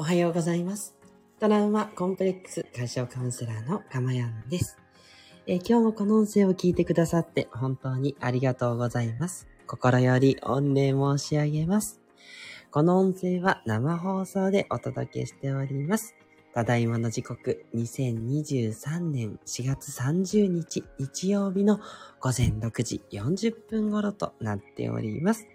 おはようございます。トラウマコンプレックス解消カウンセラーのかまやんです、えー今日もこの音声を聞いてくださって本当にありがとうございます。心より御礼申し上げます。この音声は生放送でお届けしております。ただいまの時刻、2023年4月30日日曜日の午前6時40分頃となっております。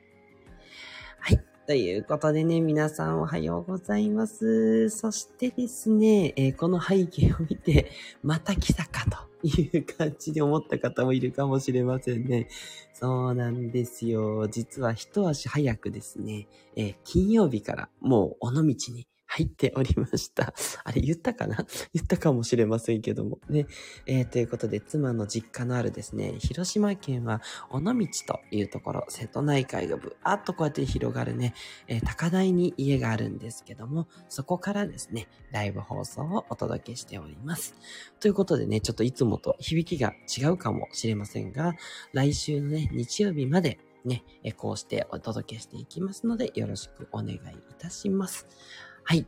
ということでね、皆さんおはようございます。そしてですね、えーこの背景を見て、また来たかという感じで思った方もいるかもしれませんね。そうなんですよ。実は一足早くですね、えー金曜日からもう尾道に入っておりました。あれ言ったかな？言ったかもしれませんけども。ね。えーということで、妻の実家のあるですね、広島県は尾道というところ、瀬戸内海がぶわっとこうやって広がるね、えー高台に家があるんですけども、そこからですね、ライブ放送をお届けしております。ということでね、ちょっといつもと響きが違うかもしれませんが、来週のね、日曜日までね、こうしてお届けしていきますので、よろしくお願いいたします。はい。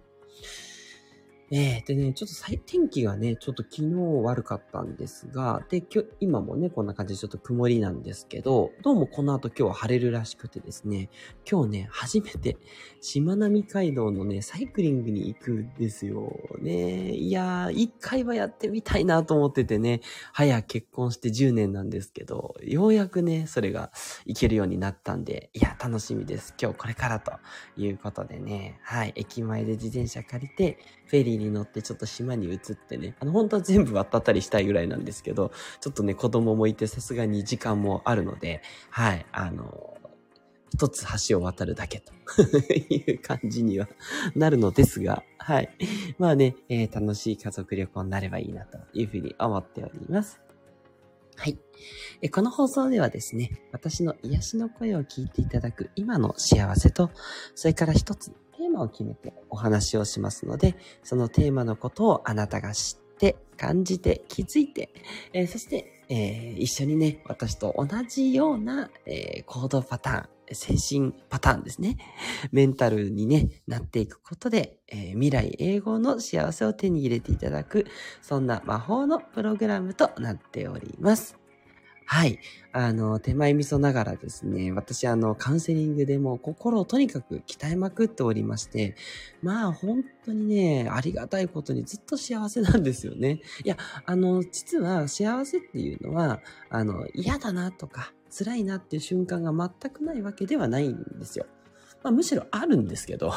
えー、でね、ちょっと最天気がね、ちょっと昨日悪かったんですが、で、今日、今もね、こんな感じでちょっと曇りなんですけど、どうもこの後今日は晴れるらしくてですね、今日ね、初めて、しまなみ海道のね、サイクリングに行くんですよ。ねいやー、一回はやってみたいなと思っててね、早結婚して10年なんですけど、ようやくね、それが行けるようになったんで、いや、楽しみです。今日これからということでね、はい、駅前で自転車借りて、フェリーに乗ってちょっと島に移ってね、あの、本当は全部渡ったりしたいぐらいなんですけど、ちょっとね、子供もいてさすがに時間もあるので、はい、あの、一つ橋を渡るだけという感じにはなるのですが、はい。まあね、えー楽しい家族旅行になればいいなというふうに思っております。はい。えこの放送ではですね、私の癒しの声を聞いていただく今の幸せと、それから一つテーマを決めてお話をしますので、そのテーマのことをあなたが知って、感じて、気づいて、えーそして、えー一緒にね、私と同じような、えー行動パターン、精神パターンですね。メンタルにね、なっていくことで、え未来永劫の幸せを手に入れていただく、そんな魔法のプログラムとなっております。はい。あの、手前味噌ながらですね、私あの、カウンセリングでも心をとにかく鍛えまくっておりまして、まあ本当にね、ありがたいことにずっと幸せなんですよね。いや、あの、実は幸せっていうのは、あの、嫌だなとか、辛いなっていう瞬間が全くないわけではないんですよ。まあ、むしろあるんですけど、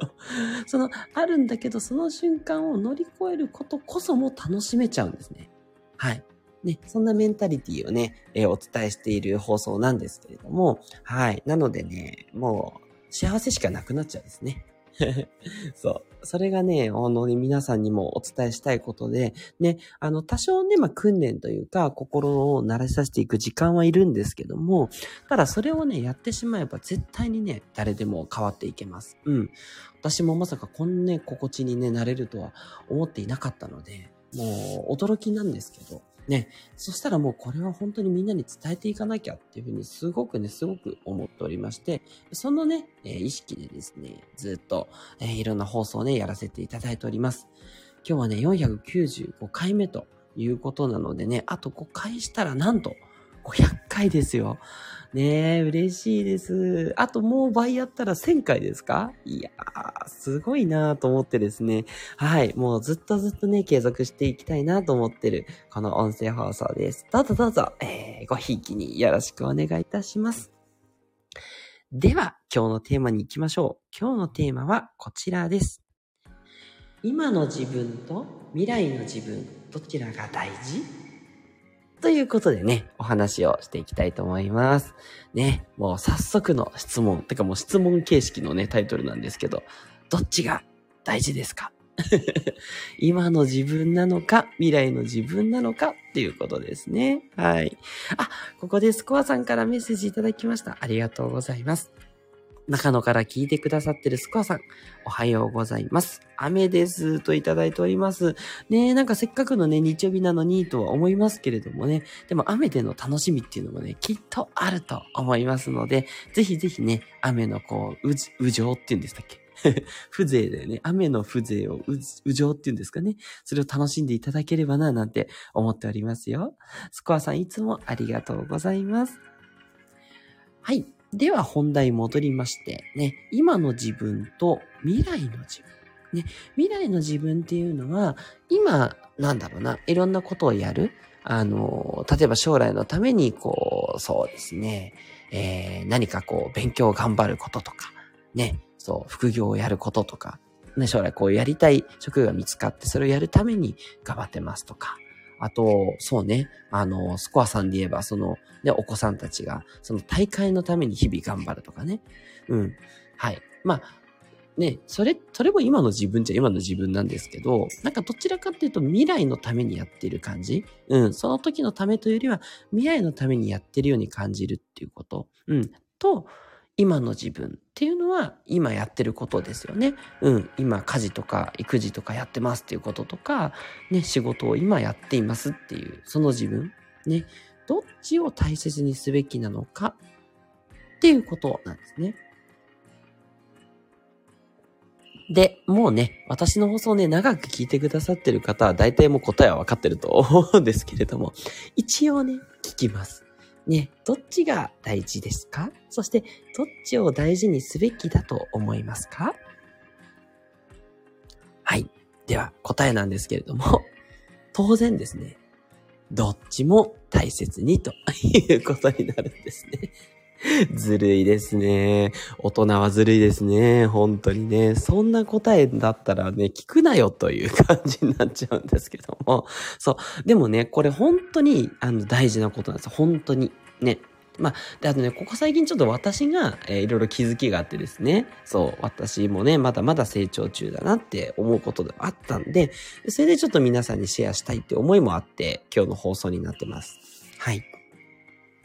その、あるんだけど、その瞬間を乗り越えることこそも楽しめちゃうんですね。はい。ね、そんなメンタリティをね、えーお伝えしている放送なんですけれども、はい。なのでね、もう、幸せしかなくなっちゃうんですね。そう。それがね、あのね、皆さんにもお伝えしたいことで、ね、あの、多少ね、まあ、訓練というか、心を慣れさせていく時間はいるんですけども、ただそれをね、やってしまえば絶対にね、誰でも変わっていけます。うん。私もまさかこんなね、心地にね、なれるとは思っていなかったので、もう驚きなんですけど、ね、そしたらもうこれは本当にみんなに伝えていかなきゃっていうふうにすごくね、すごく思っておりまして、そのね、えー意識でですね、ずっと、えーいろんな放送をね、やらせていただいております。今日はね、495回目ということなのでね、あと5回したらなんと500回ですよ。ねえ、嬉しいです。あともう倍やったら1000回ですか？いやー、すごいなーと思ってですね。はい、もうずっとずっとね、継続していきたいなと思ってる、この音声放送です。どうぞどうぞ、えー、ごひいきによろしくお願いいたします。では、今日のテーマに行きましょう。今日のテーマはこちらです。今の自分と未来の自分、どちらが大事？ということでね、お話をしていきたいと思います。ね、もう早速の質問、てかもう質問形式のね、タイトルなんですけど、どっちが大事ですか？今の自分なのか、未来の自分なのかっていうことですね。はい。あ、ここでスコアさんからメッセージいただきました。ありがとうございます。中野から聞いてくださってるスコアさん、おはようございます。雨ですといただいております。ねえ、なんかせっかくのね、日曜日なのにとは思いますけれどもね、でも雨での楽しみっていうのもね、きっとあると思いますので、ぜひぜひね、雨のこう、うじ、うじょうっていうんでしたっけ？風情だよね。雨の風情を、う、う情っていうんですかね。それを楽しんでいただければな、なんて思っておりますよ。スコアさんいつもありがとうございます。はい。では本題戻りまして、ね、今の自分と未来の自分。ね、未来の自分っていうのは、今、なんだろうな、いろんなことをやる。あの、例えば将来のために、こう、そうですね、えー、何かこう、勉強を頑張ることとか、ね、そう、副業をやることとか、ね、将来こうやりたい職業が見つかって、それをやるために頑張ってますとか、あと、そうね、あの、スコアさんで言えば、その、ね、お子さんたちが、その大会のために日々頑張るとかね。うん。はい。まあ、ね、それ、それも今の自分じゃ今の自分なんですけど、なんかどちらかっていうと未来のためにやってる感じうん、その時のためというよりは未来のためにやってるように感じるっていうこと。うん、と、今の自分っていうのは今やってることですよね。うん、今家事とか育児とかやってますっていうこととか、ね、仕事を今やっていますっていう、その自分。ね、どっちを大切にすべきなのかっていうことなんですね。で、もうね、私の放送ね、長く聞いてくださってる方は大体もう答えは分かってると思うんですけれども、一応ね、聞きます。ね、どっちが大事ですか？そして、どっちを大事にすべきだと思いますか？はい。では、答えなんですけれども、当然ですね、どっちも大切にということになるんですね。ずるいですね。大人はずるいですね。本当にね。そんな答えだったらね、聞くなよという感じになっちゃうんですけども。そう。でもね、これ本当に、あの、大事なことなんです。本当に。ね。まあ、で、あとね、ここ最近ちょっと私が、えー、いろいろ気づきがあってですね、そう、私もね、まだまだ成長中だなって思うことであったんで、それでちょっと皆さんにシェアしたいって思いもあって、今日の放送になってます。はい。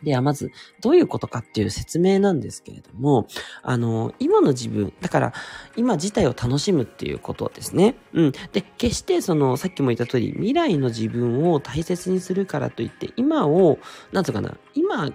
では、まず、どういうことかっていう説明なんですけれども、あの、今の自分、だから、今自体を楽しむっていうことですね。うん。で、決してその、さっきも言った通り、未来の自分を大切にするからといって、今を、なんとかな、今、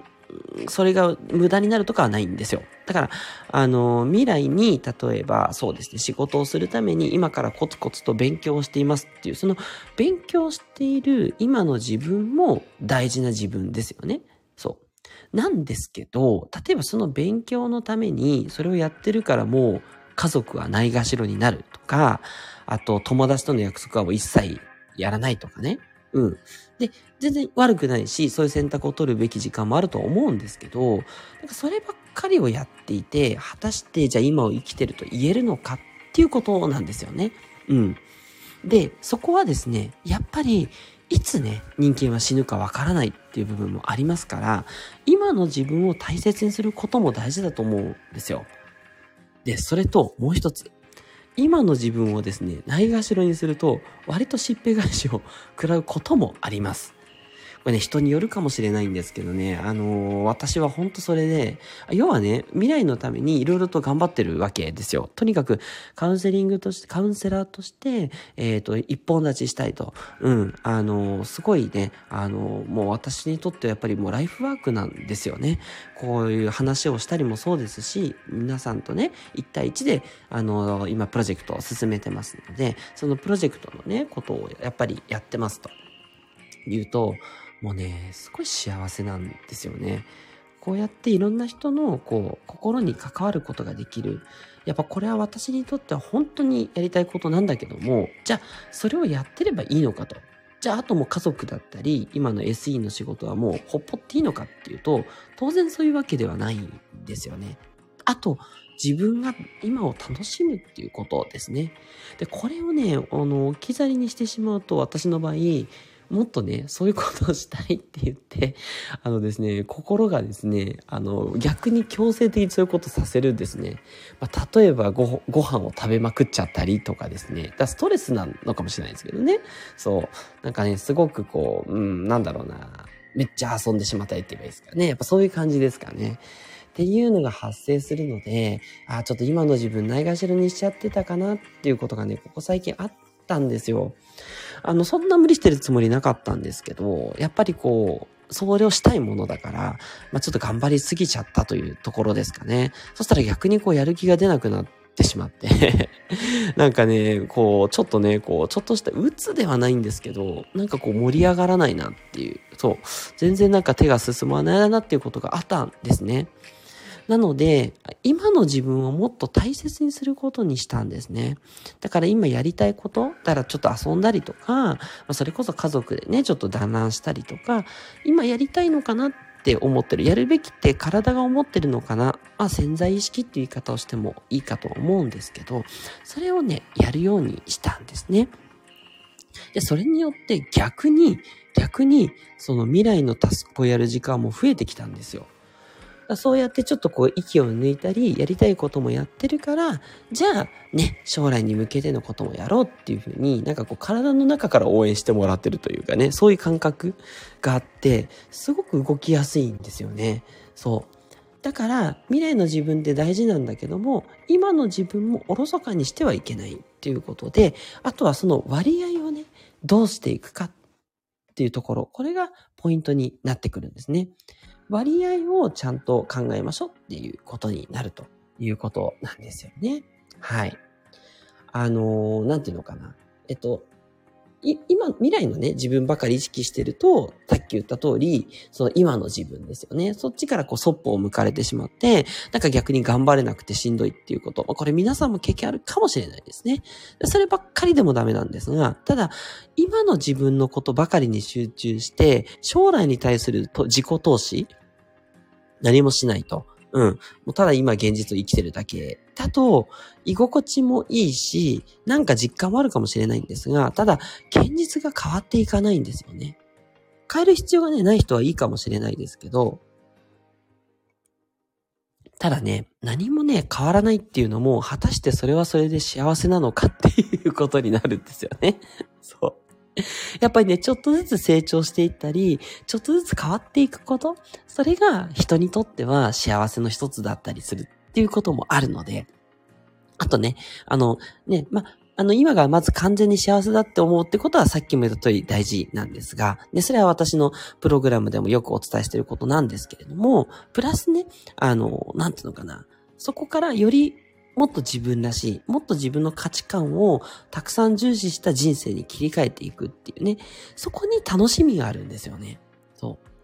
それが無駄になるとかはないんですよ。だから、あの、未来に、例えば、そうですね、仕事をするために今からコツコツと勉強をしていますっていう、その勉強している今の自分も大事な自分ですよね。そう。なんですけど、例えばその勉強のために、それをやってるからもう家族はないがしろになるとか、あと友達との約束はもう一切やらないとかね。うん。で、全然悪くないし、そういう選択を取るべき時間もあると思うんですけど、なんかそればっかりをやっていて、果たしてじゃあ今を生きてると言えるのかっていうことなんですよね。うん。で、そこはですね、やっぱりいつね、人間は死ぬかわからないっていう部分もありますから、今の自分を大切にすることも大事だと思うんですよ。で、それともう一つ。今の自分をですね、ないがしろにすると、割としっぺ返しを食らうこともあります。これね、人によるかもしれないんですけどね、あのー、私は本当それで、要はね、未来のために色々と頑張ってるわけですよ。とにかく、カウンセリングとして、カウンセラーとして、えっ、ー、と、一本立ちしたいと。うん、あのー、すごいね、あのもう私にとってはやっぱりもうライフワークなんですよね。こういう話をしたりもそうですし、皆さんとね、一対一で、あの今プロジェクトを進めてますので、そのプロジェクトのね、ことをやっぱりやってますと。言うと、もうね、すごい幸せなんですよね。こうやっていろんな人のこう心に関わることができる。やっぱこれは私にとっては本当にやりたいことなんだけども、じゃあそれをやってればいいのかと。じゃああとも家族だったり、今の SE の仕事はもうほっぽっていいのかっていうと、当然そういうわけではないんですよね。あと、自分が今を楽しむっていうことですね。で、これをね、あの、置き去りにしてしまうと、私の場合、もっとね、そういうことをしたいって言って、あのですね、心がですね、あの、逆に強制的にそういうことさせるんですね。まあ、例えばご、ご飯を食べまくっちゃったりとかですね。だストレスなのかもしれないですけどね。そう。なんかね、すごくこう、うん、なんだろうな。めっちゃ遊んでしまったりって言えばいいですかね。やっぱそういう感じですかね。っていうのが発生するので、ああ、ちょっと今の自分ないがしろにしちゃってたかなっていうことがね、ここ最近あったんですよ。あの、そんな無理してるつもりなかったんですけど、やっぱりこう、それをしたいものだから、まあ、ちょっと頑張りすぎちゃったというところですかね。そしたら逆にこうやる気が出なくなっってしまって なんかね、こう、ちょっとね、こう、ちょっとした鬱ではないんですけど、なんかこう盛り上がらないなっていう、そう、全然なんか手が進まないなっていうことがあったんですね。なので、今の自分をもっと大切にすることにしたんですね。だから今やりたいこと、だからちょっと遊んだりとか、ま、それこそ家族でね、ちょっと団らんしたりとか、今やりたいのかなって思ってる。やるべきって体が思ってるのかな。まあ潜在意識っていう言い方をしてもいいかと思うんですけど、それをね、やるようにしたんですね。で、それによって逆に、逆に、その未来のタスクをやる時間も増えてきたんですよ。そうやってちょっとこう息を抜いたり、やりたいこともやってるから、じゃあね、将来に向けてのこともやろうっていうふうに、なんかこう体の中から応援してもらってるというかね、そういう感覚があって、すごく動きやすいんですよね。そう。だから、未来の自分って大事なんだけども、今の自分もおろそかにしてはいけないっていうことで、あとはその割合をね、どうしていくかっていうところ、これがポイントになってくるんですね。割合をちゃんと考えましょうっていうことになるということなんですよね。はい。あのー、なんていうのかな。えっと、今、未来のね、自分ばかり意識してると、さっき言った通り、その今の自分ですよね。そっちからこう、そっぽを向かれてしまって、なんか逆に頑張れなくてしんどいっていうこと。ま、これ皆さんも経験あるかもしれないですね。そればっかりでもダメなんですが、ただ、今の自分のことばかりに集中して、将来に対する自己投資何もしないと。うん。もうただ今現実を生きてるだけだと、居心地もいいし、なんか実感もあるかもしれないんですが、ただ、現実が変わっていかないんですよね。変える必要がね、ない人はいいかもしれないですけど、ただね、何もね、変わらないっていうのも、果たしてそれはそれで幸せなのかっていうことになるんですよね。そう。やっぱりね、ちょっとずつ成長していったり、ちょっとずつ変わっていくこと、それが人にとっては幸せの一つだったりするっていうこともあるので、あとね、あの、ね、ま、あの、今がまず完全に幸せだって思うってことはさっきも言った通り大事なんですが、ね、それは私のプログラムでもよくお伝えしていることなんですけれども、プラスね、あの、なんていうのかな、そこからよりもっと自分らしい、もっと自分の価値観をたくさん重視した人生に切り替えていくっていうね、そこに楽しみがあるんですよね。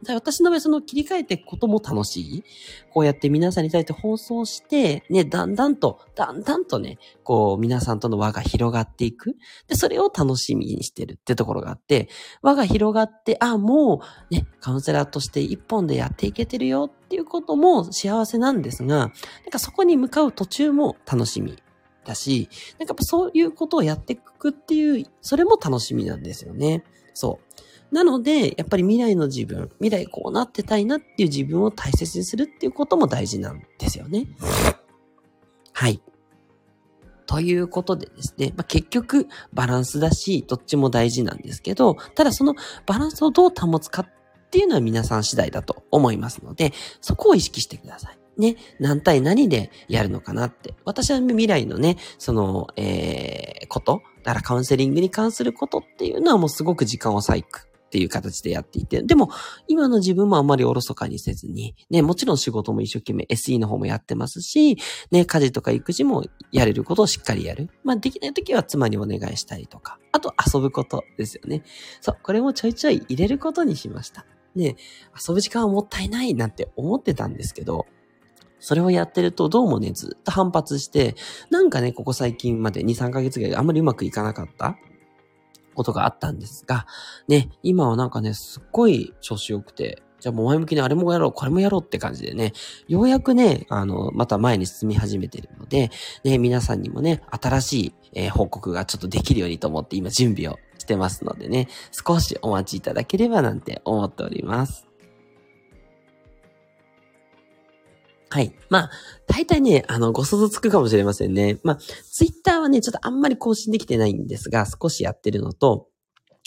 私の場合その切り替えていくことも楽しい。こうやって皆さんに対して放送して、ね、だんだんと、だんだんとね、こう皆さんとの輪が広がっていく。で、それを楽しみにしてるってところがあって、輪が広がって、あ、もうね、カウンセラーとして一本でやっていけてるよっていうことも幸せなんですが、なんかそこに向かう途中も楽しみだし、なんかそういうことをやっていくっていう、それも楽しみなんですよね。そう。なので、やっぱり未来の自分、未来こうなってたいなっていう自分を大切にするっていうことも大事なんですよね。はい。ということでですね、まあ、結局バランスだし、どっちも大事なんですけど、ただそのバランスをどう保つかっていうのは皆さん次第だと思いますので、そこを意識してください。ね、何対何でやるのかなって。私は未来のね、その、えー、こと、だからカウンセリングに関することっていうのはもうすごく時間を割くっていう形でやっていて、でも、今の自分もあんまりおろそかにせずに、ね、もちろん仕事も一生懸命 SE の方もやってますし、ね、家事とか育児もやれることをしっかりやる。まあ、できない時は妻にお願いしたりとか、あと遊ぶことですよね。そう、これもちょいちょい入れることにしました。ね、遊ぶ時間はもったいないなんて思ってたんですけど、それをやってるとどうもね、ずっと反発して、なんかね、ここ最近まで2、3ヶ月ぐらいあんまりうまくいかなかったことがあったんですが、ね、今はなんかね、すっごい調子良くて、じゃあもう前向きにあれもやろう、これもやろうって感じでね、ようやくね、あの、また前に進み始めてるので、ね、皆さんにもね、新しい、えー、報告がちょっとできるようにと思って今準備をしてますのでね、少しお待ちいただければなんて思っております。はい。まあ、大体ね、あの、ご想像つくかもしれませんね。まあ、ツイッターはね、ちょっとあんまり更新できてないんですが、少しやってるのと、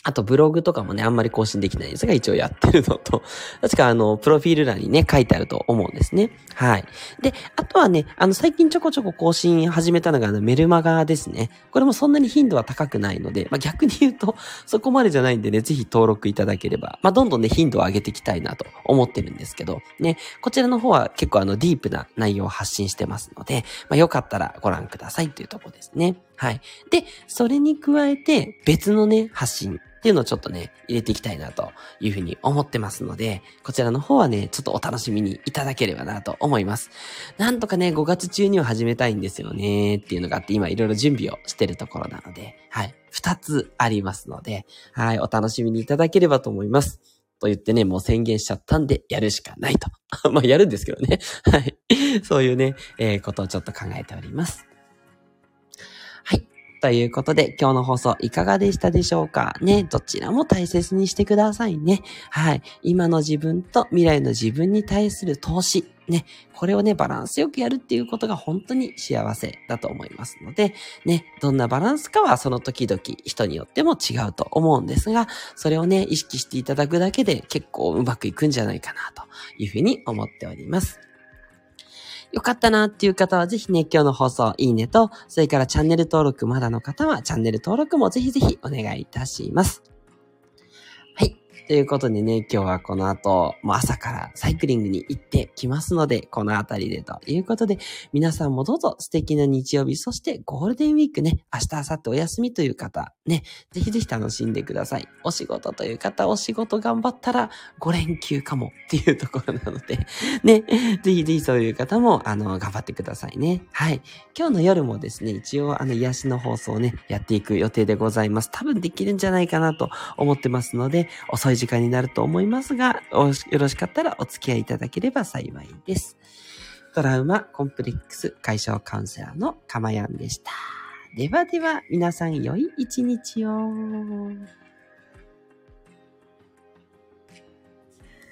あとブログとかもね、あんまり更新できないんですが、一応やってるのと、確かあの、プロフィール欄にね、書いてあると思うんですね。はい。で、あとはね、あの、最近ちょこちょこ更新始めたのが、あの、メルマガですね。これもそんなに頻度は高くないので、まあ、逆に言うと、そこまでじゃないんでね、ぜひ登録いただければ、まあ、どんどんね、頻度を上げていきたいなと思ってるんですけど、ね、こちらの方は結構あの、ディープな内容を発信してますので、まあ、よかったらご覧くださいというところですね。はい。で、それに加えて、別のね、発信っていうのをちょっとね、入れていきたいなというふうに思ってますので、こちらの方はね、ちょっとお楽しみにいただければなと思います。なんとかね、5月中には始めたいんですよねっていうのがあって、今いろいろ準備をしてるところなので、はい。2つありますので、はい、お楽しみにいただければと思います。と言ってね、もう宣言しちゃったんで、やるしかないと。まあ、やるんですけどね。はい。そういうね、えー、ことをちょっと考えております。はいということで、今日の放送いかがでしたでしょうかね、どちらも大切にしてくださいね。はい。今の自分と未来の自分に対する投資。ね、これをね、バランスよくやるっていうことが本当に幸せだと思いますので、ね、どんなバランスかはその時々人によっても違うと思うんですが、それをね、意識していただくだけで結構うまくいくんじゃないかなというふうに思っております。よかったなっていう方はぜひね、今日の放送いいねと、それからチャンネル登録まだの方はチャンネル登録もぜひぜひお願いいたします。ということでね、今日はこの後、もう朝からサイクリングに行ってきますので、このあたりでということで、皆さんもどうぞ素敵な日曜日、そしてゴールデンウィークね、明日、明後日お休みという方、ね、ぜひぜひ楽しんでください。お仕事という方、お仕事頑張ったら5連休かもっていうところなので、ね、ぜひぜひそういう方も、あの、頑張ってくださいね。はい。今日の夜もですね、一応あの、癒しの放送をね、やっていく予定でございます。多分できるんじゃないかなと思ってますので、遅い時間になると思いますが、よろしかったらお付き合いいただければ幸いです。トラウマコンプレックス解消カウンセラーのかまやんでした。ではでは、皆さん良い一日を。